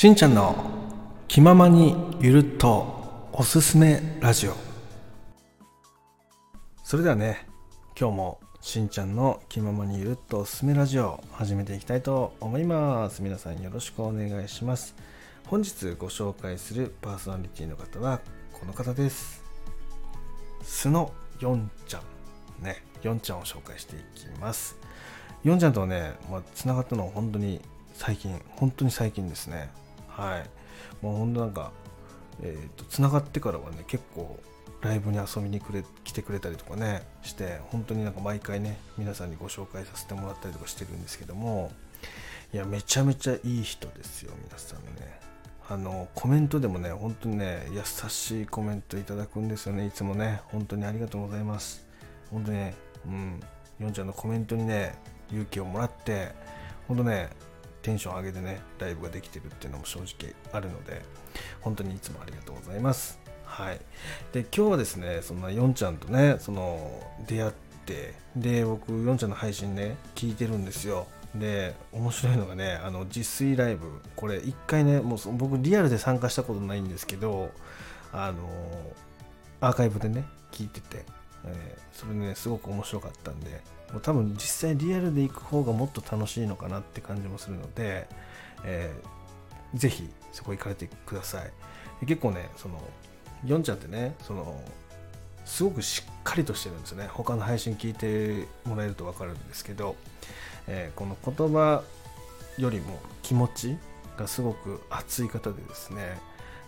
しんちゃんの気ままにゆるっとおすすめラジオ。それではね今日もしんちゃんの気ままにゆるっとおすすめラジオ始めていきたいと思います。皆さんよろしくお願いします。本日ご紹介するパーソナリティの方はこの方です。素のよんちゃんね。よんちゃんを紹介していきます。よんちゃんとはね、まあ、つながったのは本当に最近本当に最近ですね。はい。もう本当なんかえ、ー、とつながってからはね結構ライブに遊びにくれ来てくれたりとかねして本当になんか毎回ね皆さんにご紹介させてもらったりとかしてるんですけどもいやめちゃめちゃいい人ですよ皆さんね。あのコメントでもね本当にね優しいコメントいただくんですよねいつもね。本当にありがとうございます。本当にねうんヨンちゃんのコメントにね勇気をもらって本当ねテンション上げてねライブができてるっていうのも正直あるので本当にいつもありがとうございます。はい。で今日はですねそんなヨンちゃんとねその出会ってで僕ヨンちゃんの配信ね聞いてるんですよ。で面白いのがねあの自炊ライブこれ1回ねもう僕リアルで参加したことないんですけどあのアーカイブでね聞いてて、えー、それねすごく面白かったんで多分実際リアルで行く方がもっと楽しいのかなって感じもするので、えー、ぜひそこ行かれてください。結構ねそのヨンちゃんってねそのすごくしっかりとしてるんですね。他の配信聞いてもらえると分かるんですけど、えー、この言葉よりも気持ちがすごく熱い方でですね、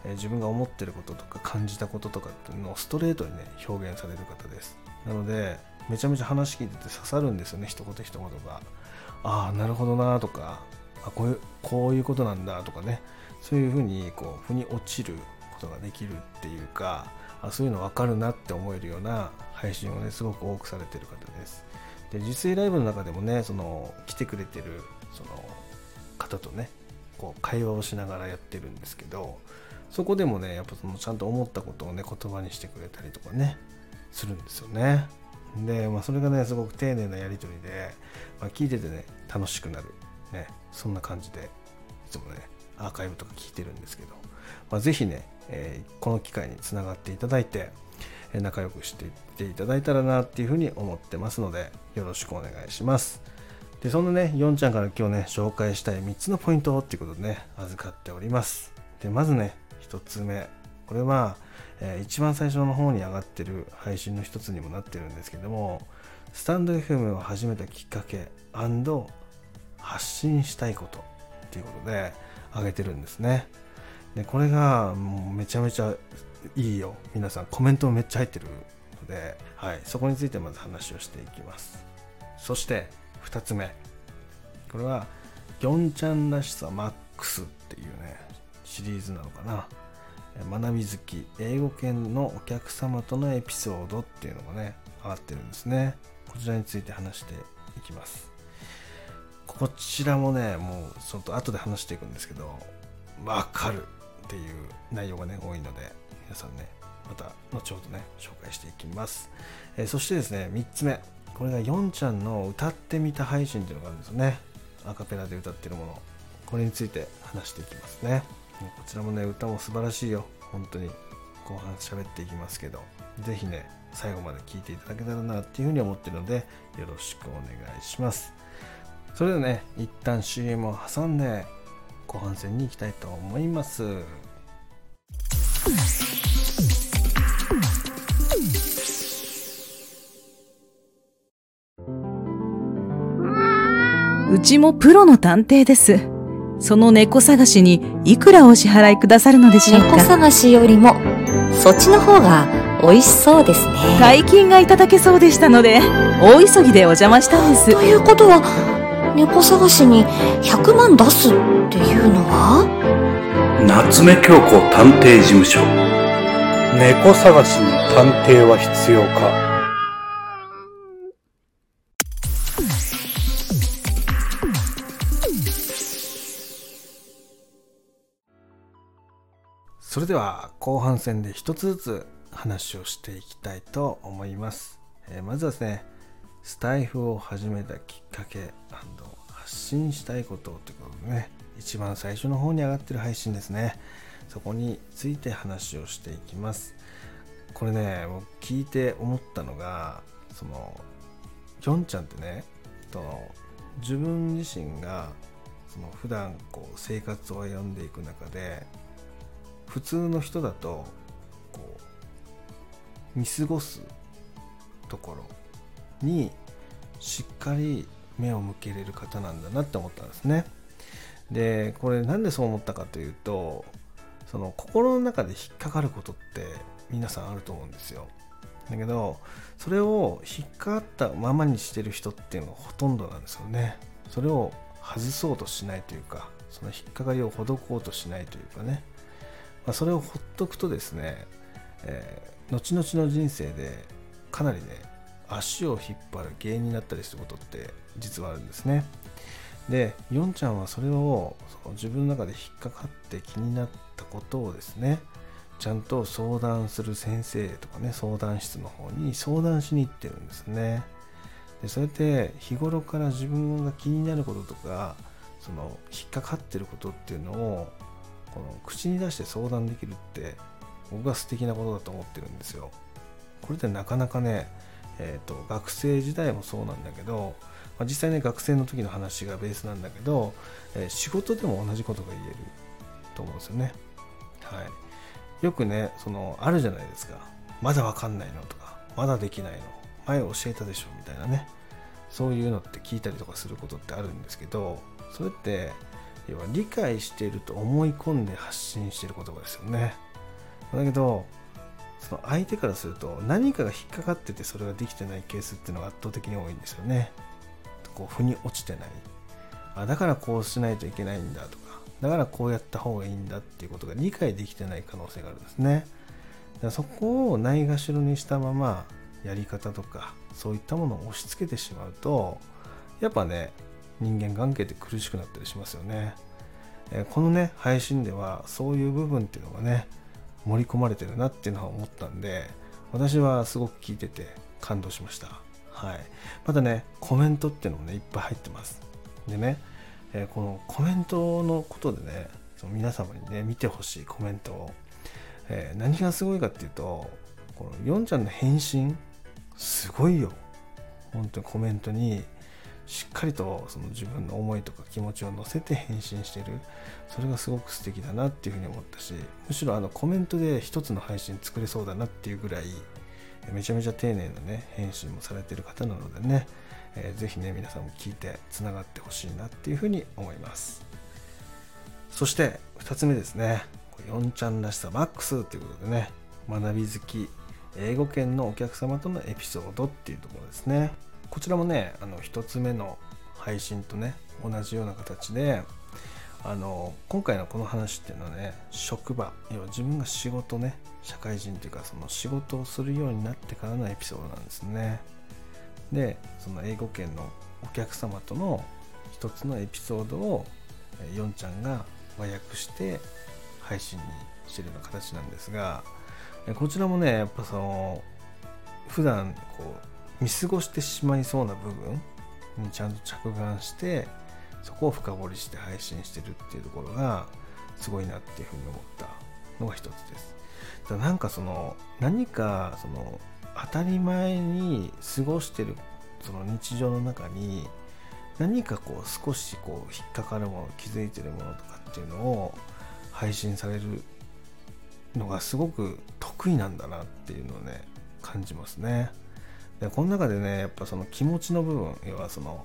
自分が思ってることとか感じたこととかっていうのをストレートにね表現される方です。なのでめちゃめちゃ話聞いてて刺さるんですよね一言一言が。ああなるほどなとかあこういうこういうことなんだとかね。そういうふうにこう腑に落ちることができるっていうかあそういうの分かるなって思えるような配信をねすごく多くされてる方です。で実際ライブの中でもねその来てくれてるその方とねこう会話をしながらやってるんですけどそこでもねやっぱそのちゃんと思ったことをね言葉にしてくれたりとかねするんですよね。で、まあ、それがねすごく丁寧なやり取りで、まあ、聞いててね楽しくなる、ね、そんな感じでいつもねアーカイブとか聞いてるんですけど、まあ、ぜひね、えー、この機会につながっていただいて仲良くしていっていただいたらなっていうふうに思ってますのでよろしくお願いします。でそんなねヨンちゃんから今日ね紹介したい3つのポイントっていうことでね預かっております。でまずね1つ目。これはえー、一番最初の方に上がってる配信の一つにもなってるんですけどもスタンド FM を始めたきっかけ発信したいことっていうことで上げてるんですね。でこれがもうめちゃめちゃいいよ。皆さんコメントもめっちゃ入ってるので、はい、そこについてまず話をしていきます。そして2つ目。これはギョンちゃんらしさマックスっていうねシリーズなのかな。学び好き英語圏のお客様とのエピソードっていうのがね上がってるんですね。こちらについて話していきます。こちらもねもうちょっと後で話していくんですけどわかるっていう内容がね多いので皆さんねまた後ほどね紹介していきます、えー、そしてですね3つ目。これがヨンちゃんの歌ってみた配信っていうのがあるんですよね。アカペラで歌ってるもの。これについて話していきますね。こちらもね歌も素晴らしいよ。本当に。後半喋っていきますけど。是非ね最後まで聞いていただけたらなっていうふうに思ってるのでよろしくお願いします。それではね一旦 CM を挟んで後半戦に行きたいと思います。うちもプロの探偵です。その猫探しにいくらお支払いくださるのでしょうか？猫探しよりもそっちの方が美味しそうですね。大金がいただけそうでしたので大急ぎでお邪魔したんです。ということは猫探しに100万出すっていうのは？夏目京子探偵事務所。猫探しに探偵は必要か？それでは後半戦で一つずつ話をしていきたいと思います、えー、まずはですねスタイフを始めたきっかけ発信したいことということでね一番最初の方に上がってる配信ですね。そこについて話をしていきます。これね僕聞いて思ったのがそのきょんちゃんってねその自分自身がその普段こう生活を歩んでいく中で普通の人だとこう見過ごすところにしっかり目を向けれる方なんだなって思ったんですね。でこれなんでそう思ったかというとその心の中で引っかかることって皆さんあると思うんですよ。だけどそれを引っかかったままにしてる人っていうのがほとんどなんですよね。それを外そうとしないというかその引っかかりを施こうとしないというかね、まあ、それをほっとくとですね、えー、後々の人生でかなりね足を引っ張る原因になったりすることって実はあるんですね。で、ヨンちゃんはそれをその自分の中で引っかかって気になったことをですね、ちゃんと相談する先生とかね、相談室の方に相談しに行ってるんですね。でそれって日頃から自分が気になることとか、その引っかかってることっていうのをこの口に出して相談できるって僕は素敵なことだと思ってるんですよ。これってなかなかね、えーと、学生時代もそうなんだけど、まあ、実際ね学生の時の話がベースなんだけど、えー、仕事でも同じことが言えると思うんですよね。はい、よくねそのあるじゃないですかまだわかんないのとかまだできないの前教えたでしょみたいなねそういうのって聞いたりとかすることってあるんですけどそれって要は理解していると思い込んで発信している言葉ですよねだけどその相手からすると何かが引っかかっててそれができてないケースっていうのが圧倒的に多いんですよね。こう腑に落ちてないあだからこうしないといけないんだとかだからこうやった方がいいんだっていうことが理解できてない可能性があるんですね。だからそこをないがしろにしたままやり方とかそういったものを押し付けてしまうとやっぱね人間関係って苦しくなったりしますよね。えこのね配信ではそういう部分っていうのがね盛り込まれてるなっていうのは思ったんで私はすごく聞いてて感動しました。はい。またねコメントっていうのもねいっぱい入ってます。でね、え、このコメントのことでねその皆様にね見てほしいコメントを、えー、何がすごいかっていうとこのヨンちゃんの返信すごいよ。本当にコメントにしっかりとその自分の思いとか気持ちを乗せて返信してる。それがすごく素敵だなっていうふうに思ったしむしろあのコメントで一つの配信作れそうだなっていうぐらいめちゃめちゃ丁寧なね返信もされてる方なのでね、えー、ぜひね皆さんも聞いてつながってほしいなっていうふうに思います。そして2つ目ですね。4ちゃんらしさマックスということでね学び好き英語圏のお客様とのエピソードっていうところですね。こちらもねあの1つ目の配信とね同じような形であの今回のこの話っていうのはね職場要は自分が仕事ね社会人というかその仕事をするようになってからのエピソードなんですね。でその英語圏のお客様との一つのエピソードをヨンちゃんが和訳して配信にしてるような形なんですがこちらもねやっぱその普段こう見過ごしてしまいそうな部分にちゃんと着眼してそこを深掘りして配信してるっていうところがすごいなっていうふうに思ったのが一つです。だなんかその何かその当たり前に過ごしてるその日常の中に何かこう少しこう引っかかるもの気づいてるものとかっていうのを配信されるのがすごく得意なんだなっていうのをね感じますね。でこの中でねやっぱその気持ちの部分要はその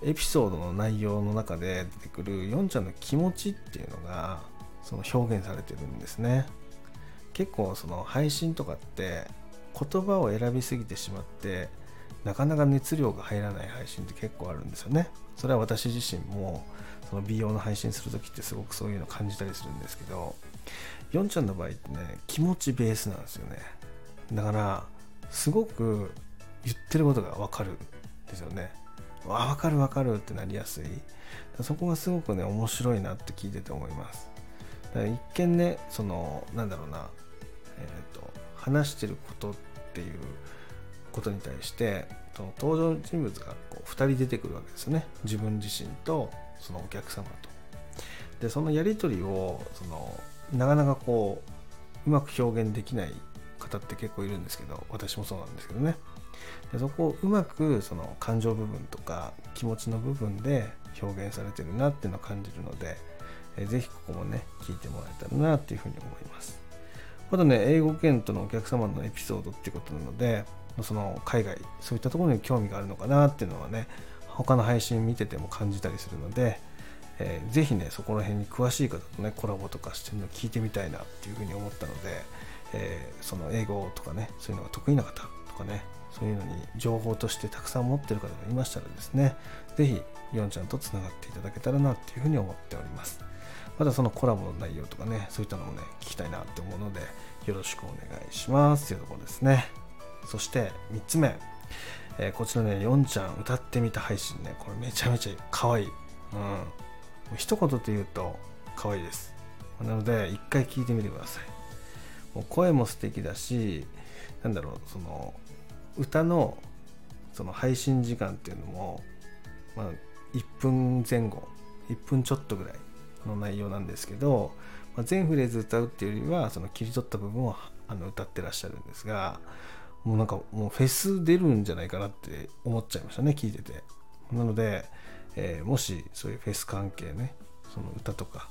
エピソードの内容の中で出てくるヨンちゃんの気持ちっていうのがその表現されてるんですね。結構その配信とかって言葉を選びすぎてしまってなかなか熱量が入らない配信って結構あるんですよね。それは私自身もその美容の配信する時ってすごくそういうの感じたりするんですけどヨンちゃんの場合ってね気持ちベースなんですよね。だからすごく言ってることがわかるんですよね。わ分かる分かるってなりやすい。そこがすごくね面白いなって聞いてて思います。一見ねそのなんだろうなえっ、ー、と話してることっていうことに対してその登場人物がこう2人出てくるわけですね。自分自身とそのお客様と。でそのやり取りをそのなかなかこううまく表現できない方って結構いるんですけど私もそうなんですけどね。でそこをうまくその感情部分とか気持ちの部分で表現されてるなっていうのを感じるので、えー、ぜひここもね聞いてもらえたらなっていうふうに思います。またね英語圏とのお客様のエピソードっていうことなのでその海外そういったところに興味があるのかなっていうのはね他の配信見てても感じたりするので、えー、ぜひねそこら辺に詳しい方とねコラボとかしてるの聞いてみたいなっていうふうに思ったので、えー、その英語とかねそういうのが得意な方とかねそういうのに情報としてたくさん持ってる方がいましたらですねぜひヨンちゃんとつながっていただけたらなっていうふうに思っておりますまたそのコラボの内容とかねそういったのもね聞きたいなって思うのでよろしくお願いしますというところですねそして3つ目、えー、こちらね、ヨンちゃん歌ってみた配信ね、これめちゃめちゃ可愛い。うん。一言で言うと可愛いです。なので、一回聞いてみてください。もう声も素敵だし、なんだろう、その、歌のその配信時間っていうのも、まあ、1分前後、1分ちょっとぐらいの内容なんですけど、まあ、全フレーズ歌うっていうよりは、その切り取った部分をあの歌ってらっしゃるんですが、もうなんかもうフェス出るんじゃないかなって思っちゃいましたね聞いてて。なので、えー、もしそういうフェス関係ねその歌とか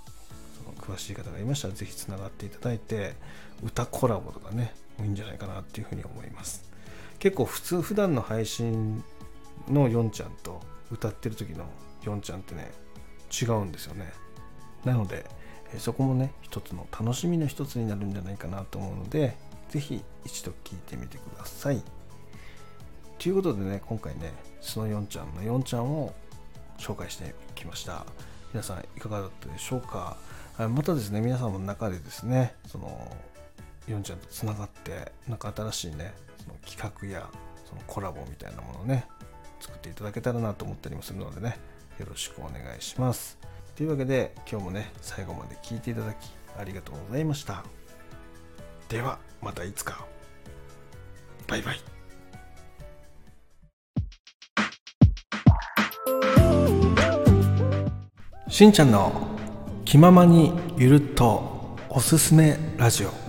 その詳しい方がいましたらぜひつながっていただいて歌コラボとかねいいんじゃないかなっていうふうに思います。結構普通普段の配信のヨンちゃんと歌ってる時のヨンちゃんってね違うんですよねなのでそこもね一つの楽しみの一つになるんじゃないかなと思うのでぜひ一度聞いてみてください。ということでね、今回ね、その4ちゃんの4ちゃんを紹介してきました。皆さんいかがだったでしょうか？またですね、皆さんの中でですね、その4ちゃんとつながって、なんか新しいね、その企画やそのコラボみたいなものをね、作っていただけたらなと思ったりもするのでね、よろしくお願いします。というわけで、今日もね、最後まで聞いていただきありがとうございました。ではまたいつかバイバイしんちゃんの気ままにゆるっとおすすめラジオ